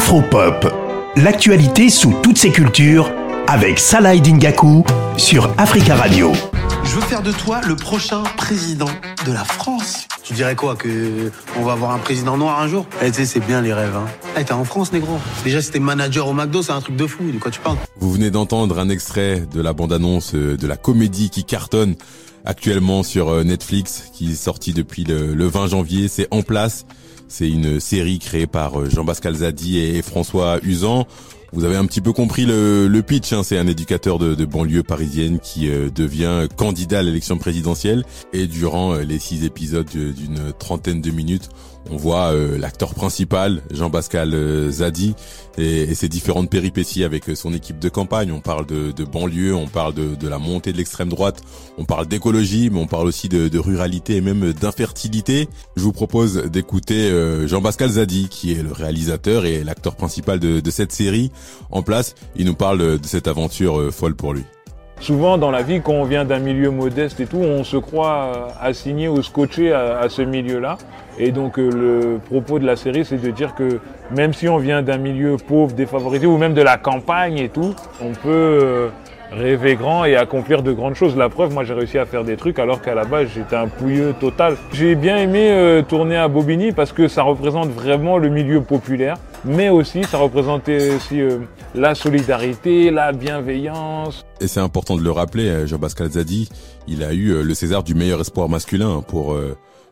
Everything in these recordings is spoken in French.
Afropop, l'actualité sous toutes ses cultures avec Salah Dingaku sur Africa Radio. Je veux faire de toi le prochain président de la France. Tu dirais quoi que on va avoir un président noir un jour? Eh tu sais c'est bien les rêves hein. Eh t'es en France négro. Déjà t'es manager au McDo, c'est un truc de fou, de quoi tu parles? Vous venez d'entendre un extrait de la bande-annonce euh, de la comédie qui cartonne actuellement sur euh, Netflix qui est sortie depuis le 20 janvier, c'est En place. C'est une série créée par euh, Jean-Pascal Zadi et François Usan. Vous avez un petit peu compris le, le pitch, hein. c'est un éducateur de, de, banlieue parisienne qui euh, devient candidat à l'élection présidentielle et durant euh, les six épisodes d'une trentaine de minutes, on voit l'acteur principal, Jean-Pascal Zadi, et, ses différentes péripéties avec son équipe de campagne. On parle de, de banlieue, on parle de, de la montée de l'extrême droite, on parle d'écologie, mais on parle aussi de ruralité et même d'infertilité. Je vous propose d'écouter Jean-Pascal Zadi, qui est le réalisateur et l'acteur principal de, cette série en place. Il nous parle de cette aventure folle pour lui. Souvent dans la vie, quand on vient d'un milieu modeste et tout, on se croit assigné ou scotché à ce milieu-là. Et donc euh, le propos de la série, c'est de dire que même si on vient d'un milieu pauvre, défavorisé, ou même de la campagne et tout, on peut euh, rêver grand et accomplir de grandes choses. La preuve, moi j'ai réussi à faire des trucs alors qu'à la base j'étais un pouilleux total. J'ai bien aimé euh, tourner à Bobigny parce que ça représente vraiment le milieu populaire, mais aussi ça représentait aussi la solidarité, la bienveillance. Et c'est important de le rappeler, Jean-Pascal Zadi, il a eu le César du meilleur espoir masculin pour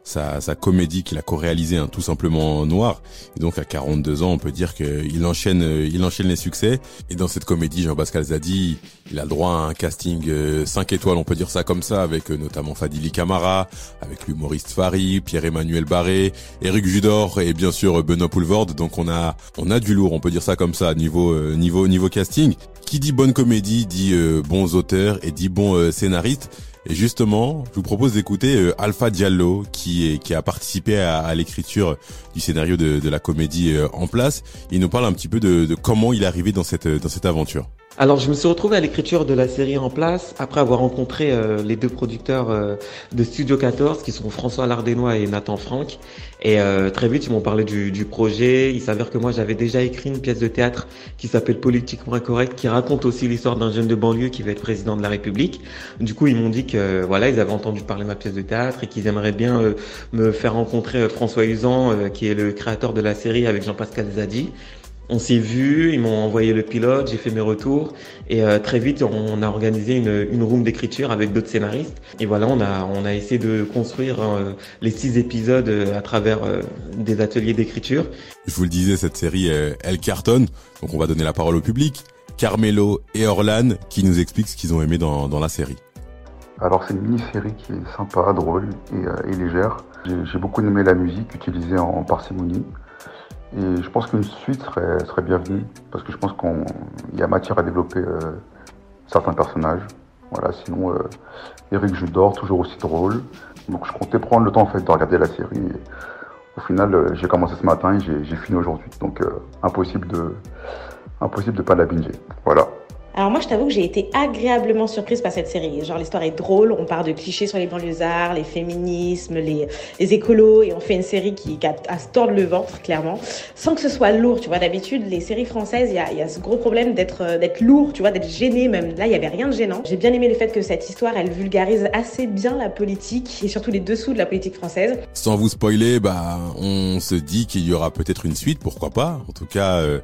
sa, sa comédie qu'il a co-réalisée, hein, tout simplement noir. Et donc à 42 ans, on peut dire qu'il enchaîne, il enchaîne les succès. Et dans cette comédie, Jean-Pascal Zadi, il a le droit à un casting 5 étoiles, on peut dire ça comme ça, avec notamment Fadili Camara, avec l'humoriste Fari, Pierre-Emmanuel Barré, Eric Judor et bien sûr Benoît Poulvorde. Donc on a, on a du lourd, on peut dire ça comme ça, niveau, niveau, niveau casting. Qui dit bonne comédie dit bons auteurs et dit bons scénaristes. Et justement, je vous propose d'écouter euh, Alpha Diallo qui, est, qui a participé à, à l'écriture du scénario de, de la comédie euh, en place. Il nous parle un petit peu de, de comment il est arrivé dans cette, dans cette aventure. Alors, je me suis retrouvé à l'écriture de la série en place après avoir rencontré euh, les deux producteurs euh, de Studio 14, qui sont François Lardénois et Nathan Franck. Et euh, très vite, ils m'ont parlé du, projet. Il s'avère que moi, j'avais déjà écrit une pièce de théâtre qui s'appelle Politiquement incorrect, qui raconte aussi l'histoire d'un jeune de banlieue qui va être président de la République. Du coup, ils m'ont dit que voilà, ils avaient entendu parler de ma pièce de théâtre et qu'ils aimeraient bien me faire rencontrer François Usan, qui est le créateur de la série avec Jean-Pascal Zadi. On s'est vu, ils m'ont envoyé le pilote, j'ai fait mes retours et euh, très vite on a organisé une, une room d'écriture avec d'autres scénaristes et voilà on a on a essayé de construire euh, les six épisodes euh, à travers euh, des ateliers d'écriture. Je vous le disais cette série elle cartonne donc on va donner la parole au public. Carmelo et Orlan qui nous expliquent ce qu'ils ont aimé dans, dans la série. Alors c'est une mini-série qui est sympa, drôle et, et légère. J'ai beaucoup aimé la musique utilisée en parcimonie. Et je pense qu'une suite serait, serait bienvenue, parce que je pense qu'il y a matière à développer euh, certains personnages. Voilà, sinon, euh, Eric Judor, toujours aussi drôle. Donc je comptais prendre le temps en fait de regarder la série. Au final, euh, j'ai commencé ce matin et j'ai fini aujourd'hui. Donc euh, impossible de impossible de pas la binger. Voilà. Alors moi, je t'avoue que j'ai été agréablement surprise par cette série. Genre, l'histoire est drôle, on part de clichés sur les banlieusards, les féminismes, les, les écolos, et on fait une série qui, a se tordre le ventre, clairement, sans que ce soit lourd. Tu vois, d'habitude, les séries françaises, il y a, ce gros problème d'être d'être lourd, tu vois, d'être gêné même. Là, il y avait rien de gênant. J'ai bien aimé le fait que cette histoire, elle vulgarise assez bien la politique, et surtout les dessous de la politique française. Sans vous spoiler, bah, on se dit qu'il y aura peut-être une suite, pourquoi pas. En tout cas... Euh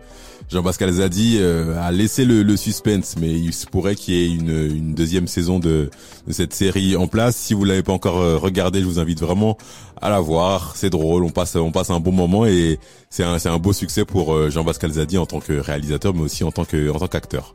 Jean-Pascal Zadi euh, a laissé le, suspense, mais il se pourrait qu'il y ait une, deuxième saison de, de, cette série en place. Si vous l'avez pas encore euh, regardé, je vous invite vraiment à la voir. C'est drôle, on passe on passe un bon moment et c'est un c'est un beau succès pour euh, Jean-Pascal Zadi en tant que réalisateur, mais aussi en tant que en tant qu'acteur.